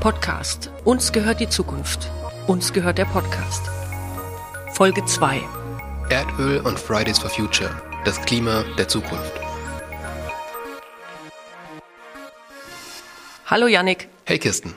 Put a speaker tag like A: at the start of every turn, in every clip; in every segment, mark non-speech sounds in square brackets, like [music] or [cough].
A: Podcast. Uns gehört die Zukunft. Uns gehört der Podcast. Folge 2.
B: Erdöl und Fridays for Future. Das Klima der Zukunft.
A: Hallo Yannick.
B: Hey Kirsten.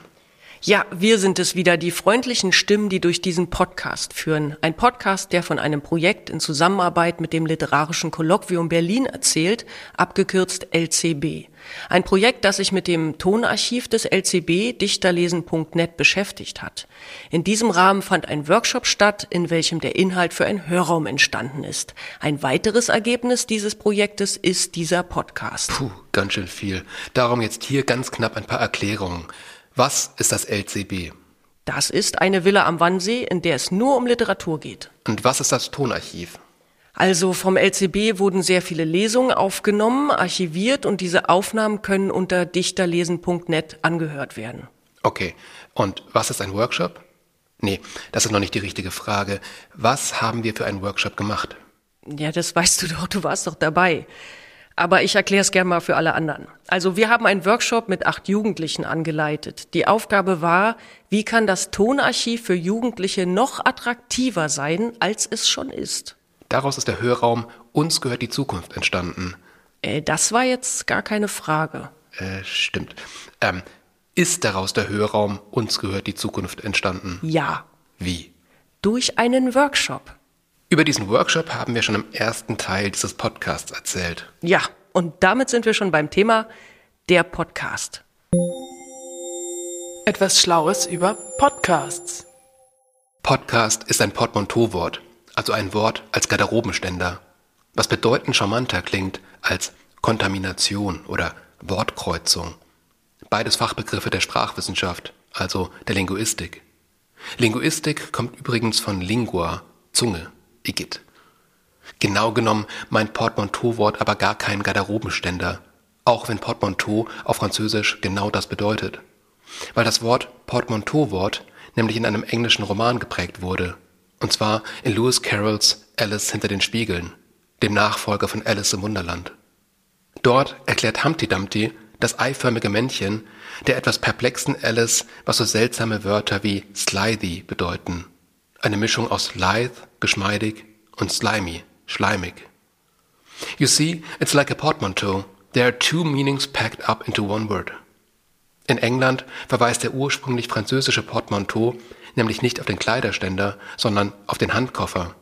A: Ja, wir sind es wieder, die freundlichen Stimmen, die durch diesen Podcast führen. Ein Podcast, der von einem Projekt in Zusammenarbeit mit dem Literarischen Kolloquium Berlin erzählt, abgekürzt LCB. Ein Projekt, das sich mit dem Tonarchiv des LCB dichterlesen.net beschäftigt hat. In diesem Rahmen fand ein Workshop statt, in welchem der Inhalt für einen Hörraum entstanden ist. Ein weiteres Ergebnis dieses Projektes ist dieser Podcast.
B: Puh, ganz schön viel. Darum jetzt hier ganz knapp ein paar Erklärungen. Was ist das LCB?
A: Das ist eine Villa am Wannsee, in der es nur um Literatur geht.
B: Und was ist das Tonarchiv?
A: Also vom LCB wurden sehr viele Lesungen aufgenommen, archiviert und diese Aufnahmen können unter dichterlesen.net angehört werden.
B: Okay, und was ist ein Workshop? Nee, das ist noch nicht die richtige Frage. Was haben wir für einen Workshop gemacht?
A: Ja, das weißt du doch, du warst doch dabei. Aber ich erkläre es gerne mal für alle anderen. Also wir haben einen Workshop mit acht Jugendlichen angeleitet. Die Aufgabe war, wie kann das Tonarchiv für Jugendliche noch attraktiver sein, als es schon ist?
B: Daraus ist der Hörraum Uns gehört die Zukunft entstanden.
A: Äh, das war jetzt gar keine Frage.
B: Äh, stimmt. Ähm, ist daraus der Hörraum Uns gehört die Zukunft entstanden?
A: Ja.
B: Wie?
A: Durch einen Workshop.
B: Über diesen Workshop haben wir schon im ersten Teil dieses Podcasts erzählt.
A: Ja, und damit sind wir schon beim Thema der Podcast.
C: Etwas Schlaues über Podcasts.
B: Podcast ist ein Portmanteau-Wort, also ein Wort als Garderobenständer, was bedeutend charmanter klingt als Kontamination oder Wortkreuzung. Beides Fachbegriffe der Sprachwissenschaft, also der Linguistik. Linguistik kommt übrigens von Lingua, Zunge. Igitt. Genau genommen meint Portmanteau-Wort aber gar keinen Garderobenständer, auch wenn Portmanteau auf Französisch genau das bedeutet. Weil das Wort Portmanteau-Wort nämlich in einem englischen Roman geprägt wurde, und zwar in Lewis Carrolls Alice hinter den Spiegeln, dem Nachfolger von Alice im Wunderland. Dort erklärt Humpty Dumpty das eiförmige Männchen der etwas perplexen Alice, was so seltsame Wörter wie slithy bedeuten. Eine Mischung aus lithe, geschmeidig und slimy, schleimig. You see, it's like a portmanteau. There are two meanings packed up into one word. In England verweist der ursprünglich französische Portmanteau nämlich nicht auf den Kleiderständer, sondern auf den Handkoffer.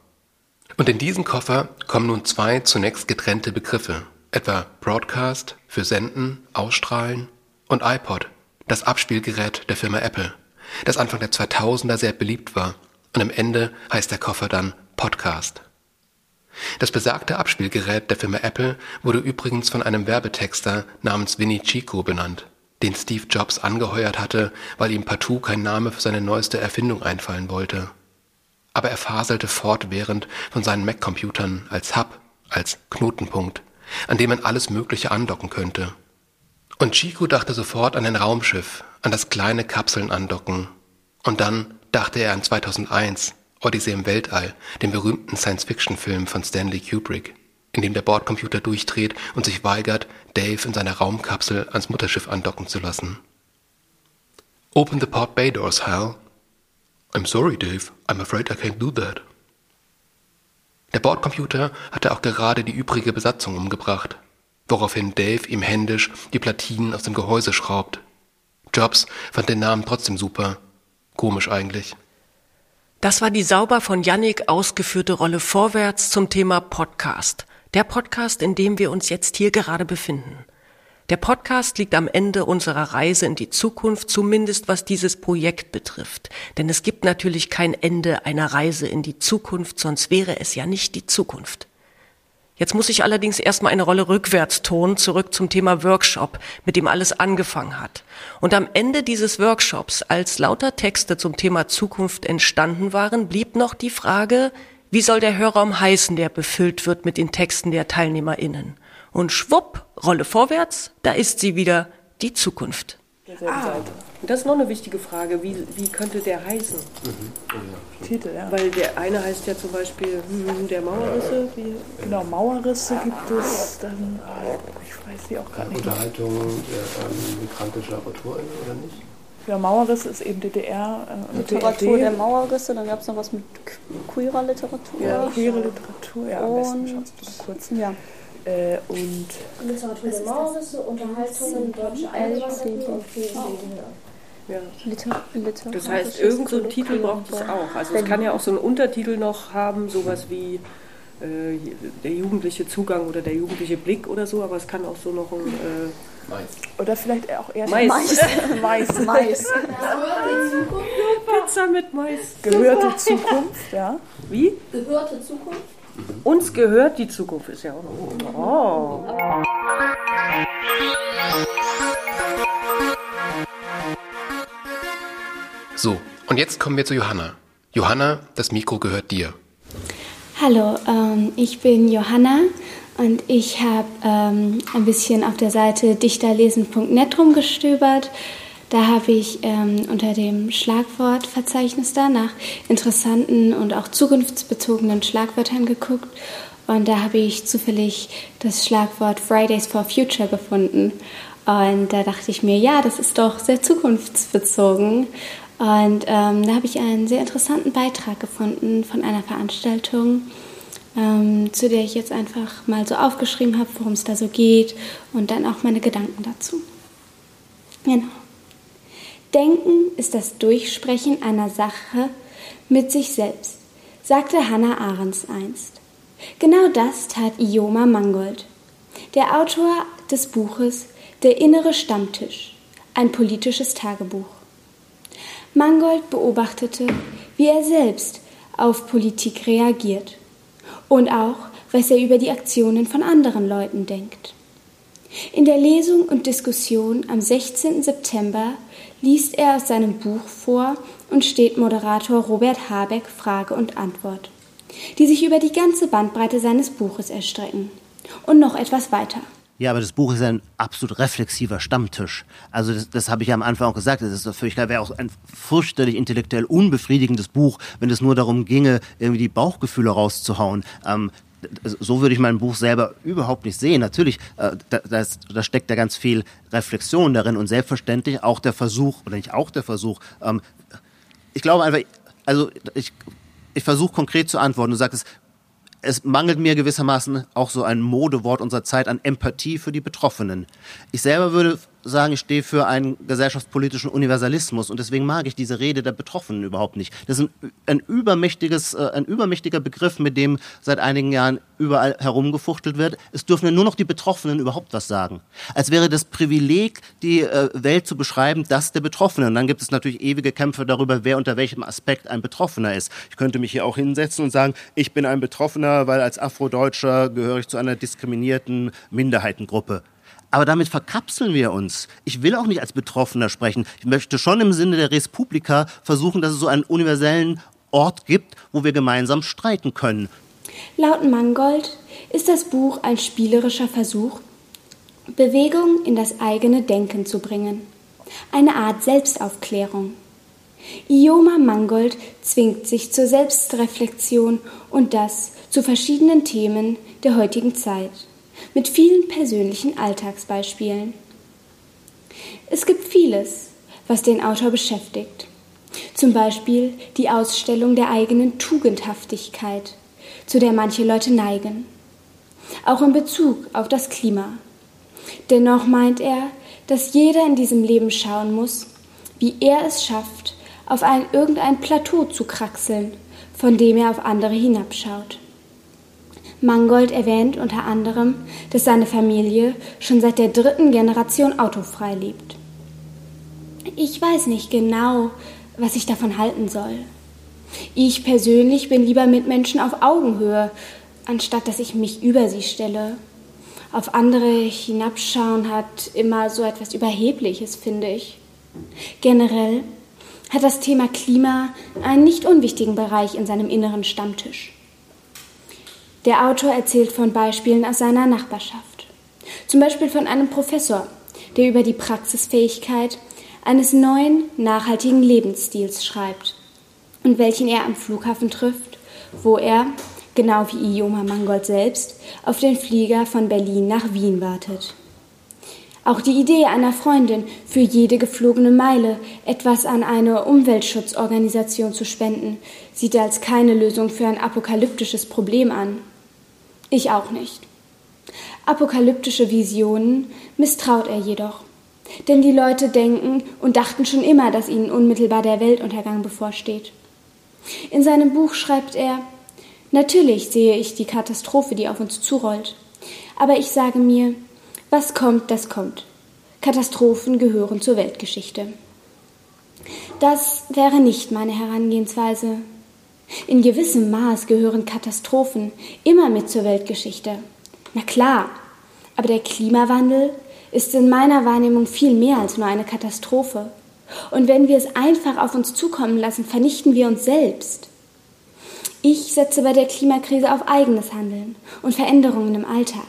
B: Und in diesen Koffer kommen nun zwei zunächst getrennte Begriffe, etwa Broadcast für Senden, Ausstrahlen und iPod, das Abspielgerät der Firma Apple, das Anfang der 2000er sehr beliebt war und am Ende heißt der Koffer dann Podcast. Das besagte Abspielgerät der Firma Apple wurde übrigens von einem Werbetexter namens Vinny Chico benannt, den Steve Jobs angeheuert hatte, weil ihm partout kein Name für seine neueste Erfindung einfallen wollte. Aber er faselte fortwährend von seinen Mac-Computern als Hub, als Knotenpunkt, an dem man alles Mögliche andocken könnte. Und Chico dachte sofort an ein Raumschiff, an das kleine Kapseln andocken. Und dann dachte er an 2001, Odyssee im Weltall, den berühmten Science-Fiction-Film von Stanley Kubrick, in dem der Bordcomputer durchdreht und sich weigert, Dave in seiner Raumkapsel ans Mutterschiff andocken zu lassen. Open the port bay doors, Hal. I'm sorry, Dave. I'm afraid I can't do that. Der Bordcomputer hatte auch gerade die übrige Besatzung umgebracht, woraufhin Dave ihm händisch die Platinen aus dem Gehäuse schraubt. Jobs fand den Namen trotzdem super Komisch eigentlich.
A: Das war die sauber von Yannick ausgeführte Rolle vorwärts zum Thema Podcast. Der Podcast, in dem wir uns jetzt hier gerade befinden. Der Podcast liegt am Ende unserer Reise in die Zukunft, zumindest was dieses Projekt betrifft. Denn es gibt natürlich kein Ende einer Reise in die Zukunft, sonst wäre es ja nicht die Zukunft. Jetzt muss ich allerdings erstmal eine Rolle rückwärts tun, zurück zum Thema Workshop, mit dem alles angefangen hat. Und am Ende dieses Workshops, als lauter Texte zum Thema Zukunft entstanden waren, blieb noch die Frage, wie soll der Hörraum heißen, der befüllt wird mit den Texten der TeilnehmerInnen? Und schwupp, Rolle vorwärts, da ist sie wieder, die Zukunft ah. Und das ist noch eine wichtige Frage. Wie, wie könnte der heißen?
C: Mhm. Titel, ja.
A: Weil der eine heißt ja zum Beispiel hm, der Mauerrisse. Wie?
C: Genau, Mauerrisse gibt es dann, ich weiß sie auch gar nicht.
B: Unterhaltung der ähm, migrantischer Autoren oder nicht?
C: Ja, Mauerrisse ist eben DDR.
D: Äh, Literatur BRD. der Mauerrisse, dann gab es noch was mit queerer Literatur.
C: Ja, queere Literatur, ja, am besten schaust du mal kurz. Ja. Äh, und
E: Literatur der Mauerrisse, Unterhaltungen, deutsche Einwanderung und
A: ja. Liter Liter das heißt, irgendein so Titel braucht es auch. Also es kann ja auch so einen Untertitel noch haben, sowas wie äh, der jugendliche Zugang oder der jugendliche Blick oder so, aber es kann auch so noch ein... Äh,
C: Mais. Oder vielleicht auch eher
A: Mais.
C: Mais. [laughs] Mais. Mais.
A: Pizza mit Mais.
C: Gehörte Zukunft, ja.
A: Wie?
E: Gehörte Zukunft.
A: Uns gehört die Zukunft, ist ja auch noch. Oh.
B: So, und jetzt kommen wir zu Johanna. Johanna, das Mikro gehört dir.
F: Hallo, ähm, ich bin Johanna und ich habe ähm, ein bisschen auf der Seite dichterlesen.net rumgestöbert. Da habe ich ähm, unter dem Schlagwortverzeichnis da nach interessanten und auch zukunftsbezogenen Schlagwörtern geguckt. Und da habe ich zufällig das Schlagwort Fridays for Future gefunden. Und da dachte ich mir, ja, das ist doch sehr zukunftsbezogen. Und ähm, da habe ich einen sehr interessanten Beitrag gefunden von einer Veranstaltung, ähm, zu der ich jetzt einfach mal so aufgeschrieben habe, worum es da so geht und dann auch meine Gedanken dazu. Genau. Denken ist das Durchsprechen einer Sache mit sich selbst, sagte Hannah Ahrens einst. Genau das tat Ioma Mangold, der Autor des Buches Der innere Stammtisch, ein politisches Tagebuch. Mangold beobachtete, wie er selbst auf Politik reagiert und auch, was er über die Aktionen von anderen Leuten denkt. In der Lesung und Diskussion am 16. September liest er aus seinem Buch vor und steht Moderator Robert Habeck Frage und Antwort, die sich über die ganze Bandbreite seines Buches erstrecken. Und noch etwas weiter.
G: Ja, aber das Buch ist ein absolut reflexiver Stammtisch. Also das, das habe ich ja am Anfang auch gesagt. Das ist völlig klar, wäre auch ein fürchterlich intellektuell unbefriedigendes Buch, wenn es nur darum ginge, irgendwie die Bauchgefühle rauszuhauen. Ähm, so würde ich mein Buch selber überhaupt nicht sehen. Natürlich, äh, da, da, da steckt ja ganz viel Reflexion darin und selbstverständlich auch der Versuch, oder nicht auch der Versuch, ähm, ich glaube einfach, also ich, ich versuche konkret zu antworten. Du sagst, es mangelt mir gewissermaßen auch so ein Modewort unserer Zeit an Empathie für die Betroffenen. Ich selber würde sagen, ich stehe für einen gesellschaftspolitischen Universalismus und deswegen mag ich diese Rede der Betroffenen überhaupt nicht. Das ist ein, ein übermächtiges, äh, ein übermächtiger Begriff, mit dem seit einigen Jahren überall herumgefuchtelt wird. Es dürfen nur noch die Betroffenen überhaupt was sagen. Als wäre das Privileg, die äh, Welt zu beschreiben, das der Betroffenen. Und dann gibt es natürlich ewige Kämpfe darüber, wer unter welchem Aspekt ein Betroffener ist. Ich könnte mich hier auch hinsetzen und sagen, ich bin ein Betroffener, weil als Afrodeutscher gehöre ich zu einer diskriminierten Minderheitengruppe. Aber damit verkapseln wir uns. Ich will auch nicht als Betroffener sprechen. Ich möchte schon im Sinne der Respublika versuchen, dass es so einen universellen Ort gibt, wo wir gemeinsam streiten können.
F: Laut Mangold ist das Buch ein spielerischer Versuch, Bewegung in das eigene Denken zu bringen. Eine Art Selbstaufklärung. Ioma Mangold zwingt sich zur Selbstreflexion und das zu verschiedenen Themen der heutigen Zeit mit vielen persönlichen Alltagsbeispielen. Es gibt vieles, was den Autor beschäftigt. Zum Beispiel die Ausstellung der eigenen Tugendhaftigkeit, zu der manche Leute neigen. Auch in Bezug auf das Klima. Dennoch meint er, dass jeder in diesem Leben schauen muss, wie er es schafft, auf ein, irgendein Plateau zu kraxeln, von dem er auf andere hinabschaut. Mangold erwähnt unter anderem, dass seine Familie schon seit der dritten Generation autofrei lebt. Ich weiß nicht genau, was ich davon halten soll. Ich persönlich bin lieber mit Menschen auf Augenhöhe, anstatt dass ich mich über sie stelle. Auf andere hinabschauen hat immer so etwas Überhebliches, finde ich. Generell hat das Thema Klima einen nicht unwichtigen Bereich in seinem inneren Stammtisch. Der Autor erzählt von Beispielen aus seiner Nachbarschaft. Zum Beispiel von einem Professor, der über die Praxisfähigkeit eines neuen, nachhaltigen Lebensstils schreibt und welchen er am Flughafen trifft, wo er, genau wie Ioma Mangold selbst, auf den Flieger von Berlin nach Wien wartet. Auch die Idee einer Freundin, für jede geflogene Meile etwas an eine Umweltschutzorganisation zu spenden, sieht er als keine Lösung für ein apokalyptisches Problem an. Ich auch nicht. Apokalyptische Visionen misstraut er jedoch. Denn die Leute denken und dachten schon immer, dass ihnen unmittelbar der Weltuntergang bevorsteht. In seinem Buch schreibt er, Natürlich sehe ich die Katastrophe, die auf uns zurollt. Aber ich sage mir, was kommt, das kommt. Katastrophen gehören zur Weltgeschichte. Das wäre nicht meine Herangehensweise. In gewissem Maß gehören Katastrophen immer mit zur Weltgeschichte. Na klar, aber der Klimawandel ist in meiner Wahrnehmung viel mehr als nur eine Katastrophe. Und wenn wir es einfach auf uns zukommen lassen, vernichten wir uns selbst. Ich setze bei der Klimakrise auf eigenes Handeln und Veränderungen im Alltag.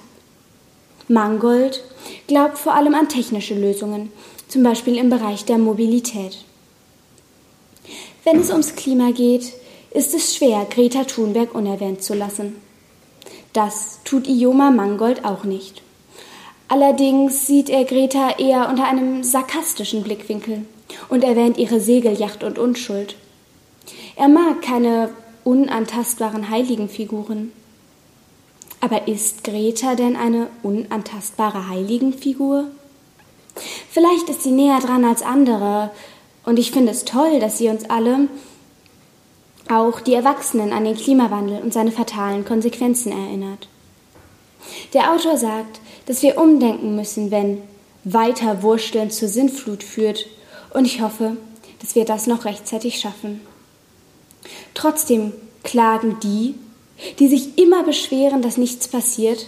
F: Mangold glaubt vor allem an technische Lösungen, zum Beispiel im Bereich der Mobilität. Wenn es ums Klima geht, ist es schwer, Greta Thunberg unerwähnt zu lassen. Das tut Ioma Mangold auch nicht. Allerdings sieht er Greta eher unter einem sarkastischen Blickwinkel und erwähnt ihre Segelyacht und Unschuld. Er mag keine unantastbaren Heiligenfiguren. Aber ist Greta denn eine unantastbare Heiligenfigur? Vielleicht ist sie näher dran als andere, und ich finde es toll, dass sie uns alle, auch die Erwachsenen, an den Klimawandel und seine fatalen Konsequenzen erinnert. Der Autor sagt, dass wir umdenken müssen, wenn weiter Wursteln zur Sinnflut führt, und ich hoffe, dass wir das noch rechtzeitig schaffen. Trotzdem klagen die, die sich immer beschweren, dass nichts passiert,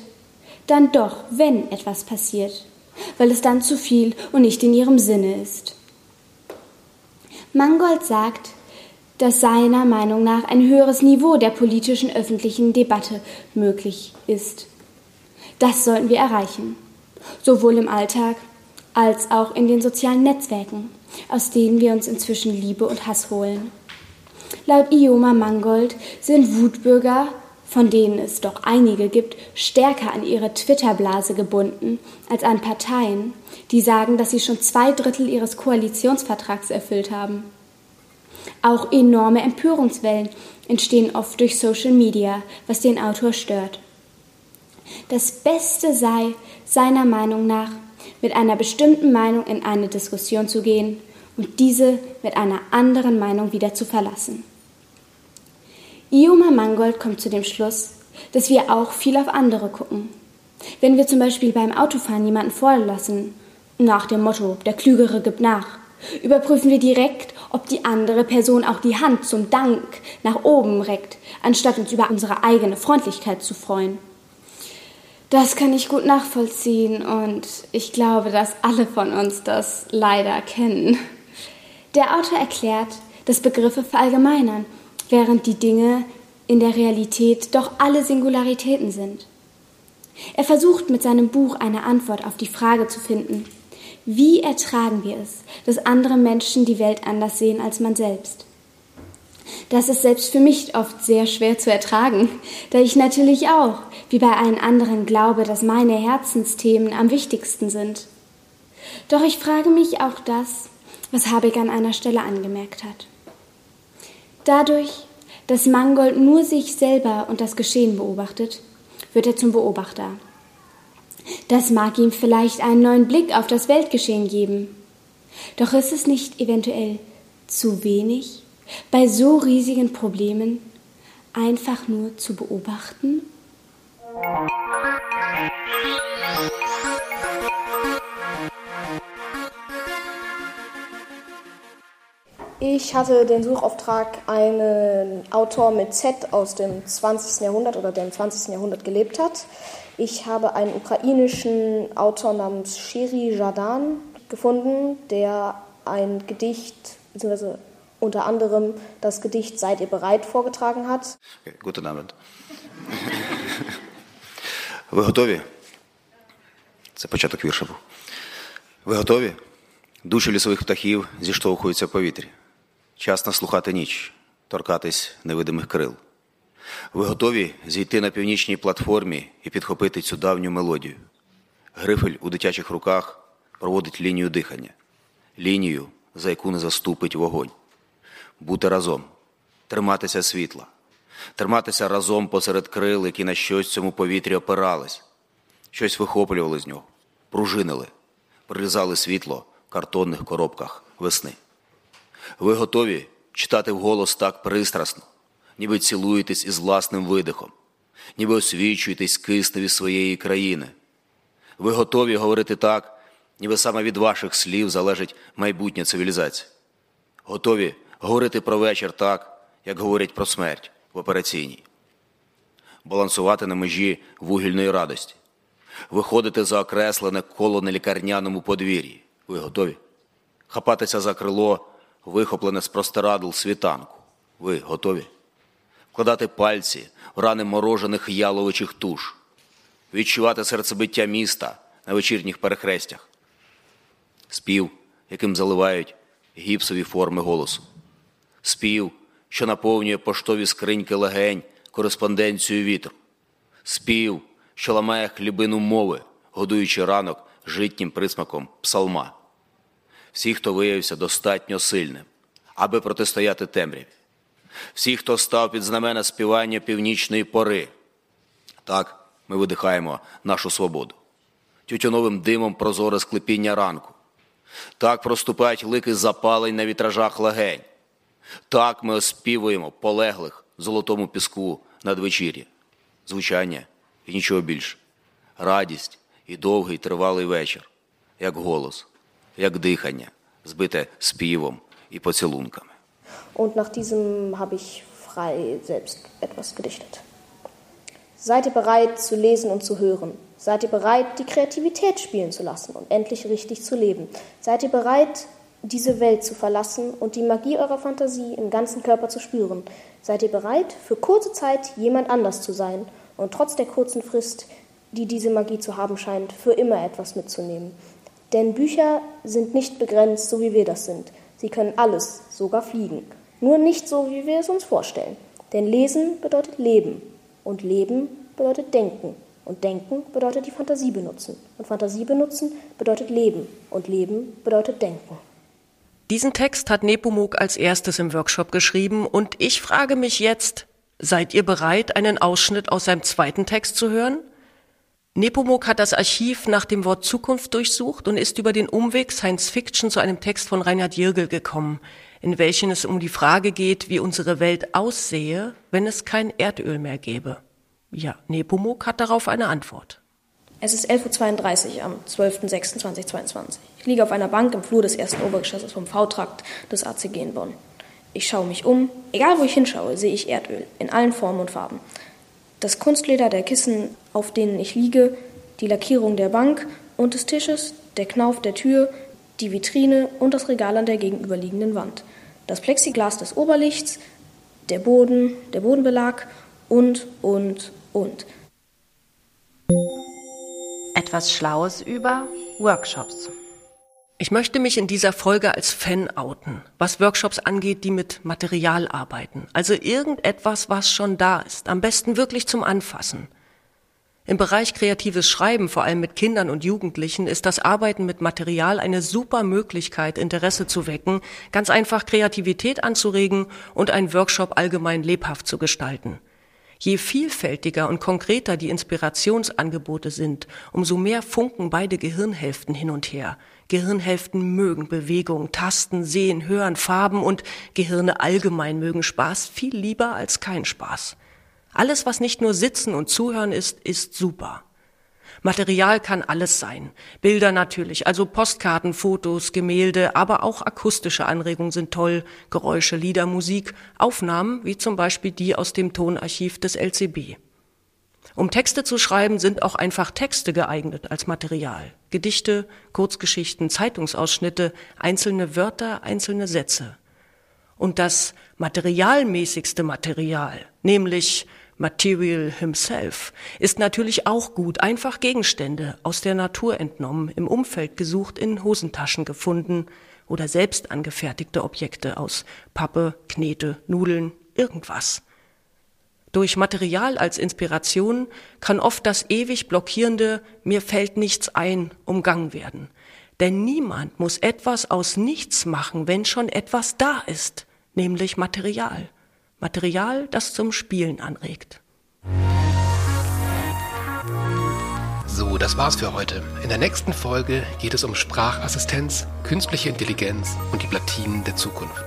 F: dann doch, wenn etwas passiert, weil es dann zu viel und nicht in ihrem Sinne ist. Mangold sagt, dass seiner Meinung nach ein höheres Niveau der politischen öffentlichen Debatte möglich ist. Das sollten wir erreichen, sowohl im Alltag als auch in den sozialen Netzwerken, aus denen wir uns inzwischen Liebe und Hass holen. Laut Ioma Mangold sind Wutbürger, von denen es doch einige gibt, stärker an ihre Twitter-Blase gebunden als an Parteien, die sagen, dass sie schon zwei Drittel ihres Koalitionsvertrags erfüllt haben. Auch enorme Empörungswellen entstehen oft durch Social Media, was den Autor stört. Das Beste sei, seiner Meinung nach, mit einer bestimmten Meinung in eine Diskussion zu gehen und diese mit einer anderen Meinung wieder zu verlassen. Ioma Mangold kommt zu dem Schluss, dass wir auch viel auf andere gucken. Wenn wir zum Beispiel beim Autofahren jemanden vorlassen, nach dem Motto, der Klügere gibt nach, überprüfen wir direkt, ob die andere Person auch die Hand zum Dank nach oben reckt, anstatt uns über unsere eigene Freundlichkeit zu freuen. Das kann ich gut nachvollziehen und ich glaube, dass alle von uns das leider kennen. Der Autor erklärt, dass Begriffe verallgemeinern während die Dinge in der Realität doch alle Singularitäten sind. Er versucht mit seinem Buch eine Antwort auf die Frage zu finden, wie ertragen wir es, dass andere Menschen die Welt anders sehen als man selbst? Das ist selbst für mich oft sehr schwer zu ertragen, da ich natürlich auch, wie bei allen anderen, glaube, dass meine Herzensthemen am wichtigsten sind. Doch ich frage mich auch das, was Habeck an einer Stelle angemerkt hat. Dadurch, dass Mangold nur sich selber und das Geschehen beobachtet, wird er zum Beobachter. Das mag ihm vielleicht einen neuen Blick auf das Weltgeschehen geben. Doch ist es nicht eventuell zu wenig, bei so riesigen Problemen einfach nur zu beobachten?
H: Ich hatte den Suchauftrag, einen Autor mit Z aus dem 20. Jahrhundert oder der im 20. Jahrhundert gelebt hat. Ich habe einen ukrainischen Autor namens Shiri Jadan gefunden, der ein Gedicht, beziehungsweise unter anderem das Gedicht Seid ihr bereit vorgetragen hat.
I: Guten Abend. Ви готові? Це початок вірша був. Ви готові? Душі лісових птахів зіштовхуються в повітрі. Час наслухати ніч, торкатись невидимих крил. Ви готові зійти на північній платформі і підхопити цю давню мелодію. Грифель у дитячих руках проводить лінію дихання, лінію, за яку не заступить вогонь, бути разом, триматися світла, триматися разом посеред крил, які на щось цьому повітрі опирались, щось вихоплювали з нього, пружинили, прирізали світло в картонних коробках весни. Ви готові читати вголос так пристрасно, ніби цілуєтесь із власним видихом, ніби освічуєтесь кисневі своєї країни. Ви готові говорити так, ніби саме від ваших слів залежить майбутнє цивілізації. Готові говорити про вечір так, як говорять про смерть в операційній, балансувати на межі вугільної радості, виходити за окреслене коло на лікарняному подвір'ї. Ви готові? Хапатися за крило, вихоплене з простирадл світанку. Ви готові? Вкладати пальці в рани морожених яловичих туш, відчувати серцебиття міста на вечірніх перехрестях, спів, яким заливають гіпсові форми голосу, спів, що наповнює поштові скриньки легень кореспонденцію вітру, спів, що ламає хлібину мови, годуючи ранок житнім присмаком псалма. Всі, хто виявився достатньо сильним, аби протистояти темряві, всі, хто став під знамена співання північної пори. Так, ми видихаємо нашу свободу. Тютюновим димом прозоре склепіння ранку. Так проступають лики запалень на вітражах легень. Так ми оспівуємо полеглих золотому піску надвечір'я. Звучання і нічого більше. Радість і довгий тривалий вечір, як голос, як дихання, збите співом і поцілунками.
H: Und nach diesem habe ich frei selbst etwas gedichtet. Seid ihr bereit zu lesen und zu hören? Seid ihr bereit, die Kreativität spielen zu lassen und endlich richtig zu leben? Seid ihr bereit, diese Welt zu verlassen und die Magie eurer Fantasie im ganzen Körper zu spüren? Seid ihr bereit, für kurze Zeit jemand anders zu sein und trotz der kurzen Frist, die diese Magie zu haben scheint, für immer etwas mitzunehmen? Denn Bücher sind nicht begrenzt, so wie wir das sind. Sie können alles, sogar fliegen. Nur nicht so, wie wir es uns vorstellen. Denn Lesen bedeutet Leben. Und Leben bedeutet Denken. Und Denken bedeutet die Fantasie benutzen. Und Fantasie benutzen bedeutet Leben. Und Leben bedeutet Denken.
A: Diesen Text hat Nepomuk als erstes im Workshop geschrieben und ich frage mich jetzt, seid ihr bereit, einen Ausschnitt aus seinem zweiten Text zu hören? Nepomuk hat das Archiv nach dem Wort Zukunft durchsucht und ist über den Umweg Science Fiction zu einem Text von Reinhard Jirgel gekommen, in welchem es um die Frage geht, wie unsere Welt aussehe, wenn es kein Erdöl mehr gäbe. Ja, Nepomuk hat darauf eine Antwort.
J: Es ist 11.32 Uhr am 12.06.2022. Ich liege auf einer Bank im Flur des ersten Obergeschosses vom V-Trakt des ACG in Bonn. Ich schaue mich um. Egal wo ich hinschaue, sehe ich Erdöl in allen Formen und Farben. Das Kunstleder der Kissen, auf denen ich liege, die Lackierung der Bank und des Tisches, der Knauf der Tür, die Vitrine und das Regal an der gegenüberliegenden Wand. Das Plexiglas des Oberlichts, der Boden, der Bodenbelag und, und, und.
K: Etwas Schlaues über Workshops.
A: Ich möchte mich in dieser Folge als Fan outen, was Workshops angeht, die mit Material arbeiten. Also irgendetwas, was schon da ist. Am besten wirklich zum Anfassen. Im Bereich kreatives Schreiben, vor allem mit Kindern und Jugendlichen, ist das Arbeiten mit Material eine super Möglichkeit, Interesse zu wecken, ganz einfach Kreativität anzuregen und einen Workshop allgemein lebhaft zu gestalten. Je vielfältiger und konkreter die Inspirationsangebote sind, umso mehr funken beide Gehirnhälften hin und her. Gehirnhälften mögen Bewegung, Tasten, Sehen, Hören, Farben und Gehirne allgemein mögen Spaß viel lieber als kein Spaß. Alles, was nicht nur Sitzen und Zuhören ist, ist super. Material kann alles sein. Bilder natürlich, also Postkarten, Fotos, Gemälde, aber auch akustische Anregungen sind toll, Geräusche, Lieder, Musik, Aufnahmen, wie zum Beispiel die aus dem Tonarchiv des LCB. Um Texte zu schreiben, sind auch einfach Texte geeignet als Material. Gedichte, Kurzgeschichten, Zeitungsausschnitte, einzelne Wörter, einzelne Sätze. Und das materialmäßigste Material, nämlich Material himself, ist natürlich auch gut. Einfach Gegenstände aus der Natur entnommen, im Umfeld gesucht, in Hosentaschen gefunden oder selbst angefertigte Objekte aus Pappe, Knete, Nudeln, irgendwas. Durch Material als Inspiration kann oft das ewig blockierende mir fällt nichts ein umgangen werden. Denn niemand muss etwas aus nichts machen, wenn schon etwas da ist, nämlich Material. Material, das zum Spielen anregt.
B: So, das war's für heute. In der nächsten Folge geht es um Sprachassistenz, künstliche Intelligenz und die Platinen der Zukunft.